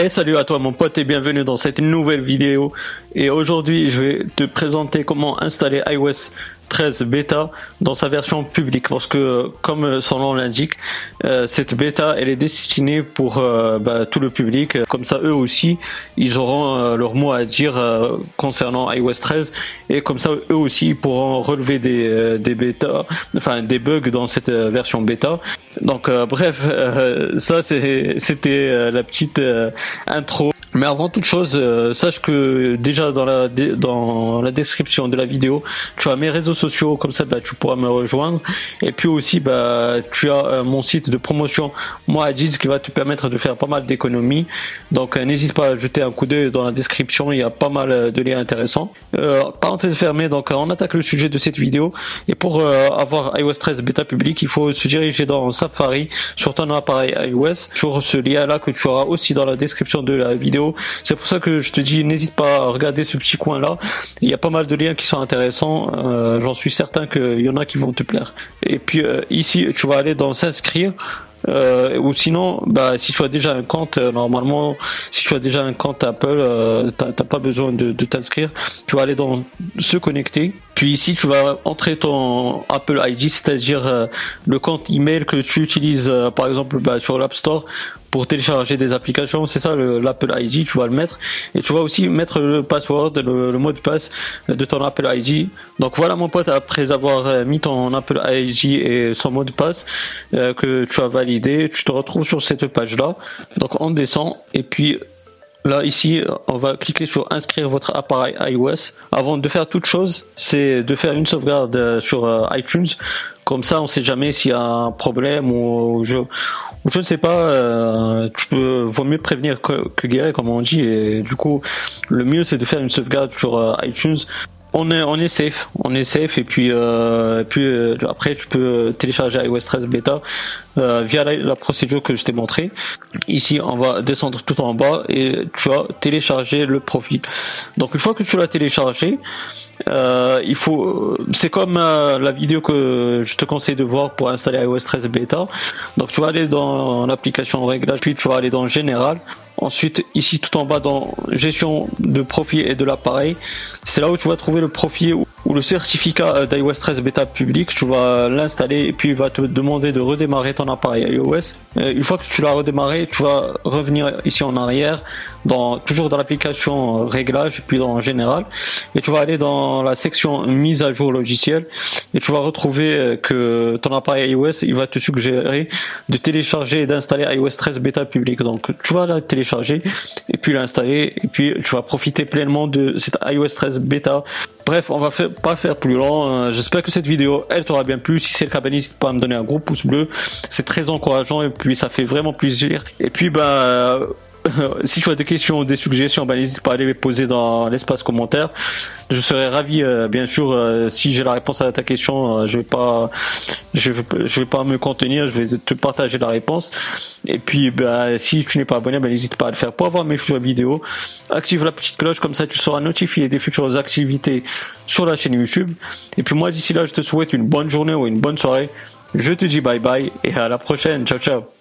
Et salut à toi mon pote et bienvenue dans cette nouvelle vidéo. Et aujourd'hui je vais te présenter comment installer iOS 13 bêta dans sa version publique parce que comme son nom l'indique euh, cette bêta elle est destinée pour euh, bah, tout le public. Comme ça eux aussi ils auront euh, leur mot à dire concernant iOS 13 et comme ça eux aussi pourront relever des, des bêta enfin des bugs dans cette version bêta. Donc bref ça c'était la petite intro mais avant toute chose, euh, sache que déjà dans la dans la description de la vidéo, tu as mes réseaux sociaux, comme ça bah, tu pourras me rejoindre. Et puis aussi, bah, tu as euh, mon site de promotion, moi Ajiz, qui va te permettre de faire pas mal d'économies. Donc euh, n'hésite pas à jeter un coup d'œil dans la description, il y a pas mal de liens intéressants. parenthèse fermée, donc on attaque le sujet de cette vidéo. Et pour avoir iOS 13 bêta public, il faut se diriger dans Safari sur ton appareil iOS, sur ce lien là que tu auras aussi dans la description de la vidéo c'est pour ça que je te dis, n'hésite pas à regarder ce petit coin-là. Il y a pas mal de liens qui sont intéressants. Euh, j'en suis certain qu'il y en a qui vont te plaire. Et puis euh, ici, tu vas aller dans s'inscrire. Euh, ou sinon, bah, si tu as déjà un compte, normalement, si tu as déjà un compte Apple, t'as pas besoin de, t'inscrire. Tu vas aller dans se connecter. Puis ici, tu vas entrer ton Apple ID, c'est-à-dire le compte email que tu utilises, par exemple, bah, sur l'App Store pour télécharger des applications, c'est ça l'Apple ID, tu vas le mettre et tu vas aussi mettre le password, le, mot de passe de ton Apple ID. Donc voilà mon pote, après avoir euh, mis ton Apple ID et son mot de passe euh, que tu as validé, tu te retrouves sur cette page là. Donc on descend et puis Là, ici, on va cliquer sur inscrire votre appareil iOS. Avant de faire toute chose, c'est de faire une sauvegarde euh, sur iTunes. Comme ça, on sait jamais s'il y a un problème ou je, je ne sais pas, euh, tu peux, vaut mieux prévenir que, que, guérir, comme on dit, et du coup, le mieux c'est de faire une sauvegarde sur euh, iTunes. On est, on safe, on est safe, et puis, euh, et puis euh, après tu peux télécharger iOS 13 bêta via la, procédure que je t'ai montré. Ici, on va descendre tout en bas et tu as téléchargé le profil. Donc une fois que tu l'as téléchargé, euh, il faut, c'est comme euh, la vidéo que je te conseille de voir pour installer iOS 13 bêta. Donc tu vas aller dans l'application réglage, puis tu vas aller dans général. Ensuite, ici tout en bas dans gestion de profil et de l'appareil, c'est là où tu vas trouver le profil ou le certificat euh, d'iOS 13 bêta public, tu vas l'installer et puis il va te demander de redémarrer ton appareil iOS. Euh, une fois que tu l'as redémarré, tu vas revenir ici en arrière, dans, toujours dans l'application réglage, puis dans général, et tu vas aller dans la section mise à jour logiciel et tu vas retrouver euh, que ton appareil iOS, il va te suggérer de télécharger et d'installer iOS 13 bêta public. Donc tu vas la télécharger et puis l'installer et puis tu vas profiter pleinement de cette iOS 13 bêta Bref, on va pas faire plus long. Euh, j'espère que cette vidéo, elle t'aura bien plu. Si c'est le cas, ben, n'hésite pas à me donner un gros pouce bleu. C'est très encourageant et puis ça fait vraiment plaisir. Et puis, ben, si tu as des questions ou des suggestions, ben, n'hésite pas à les poser dans l'espace commentaire. Je serais ravi, euh, bien sûr, euh, si j'ai la réponse à ta question, euh, je vais pas, je vais pas me contenir, je vais te partager la réponse. Et puis, ben, si tu n'es pas abonné, ben, n'hésite pas à le faire pour avoir mes futures vidéos. Active la petite cloche, comme ça tu seras notifié des futures activités sur la chaîne YouTube. Et puis moi, d'ici là, je te souhaite une bonne journée ou une bonne soirée. Je te dis bye bye et à la prochaine. Ciao, ciao.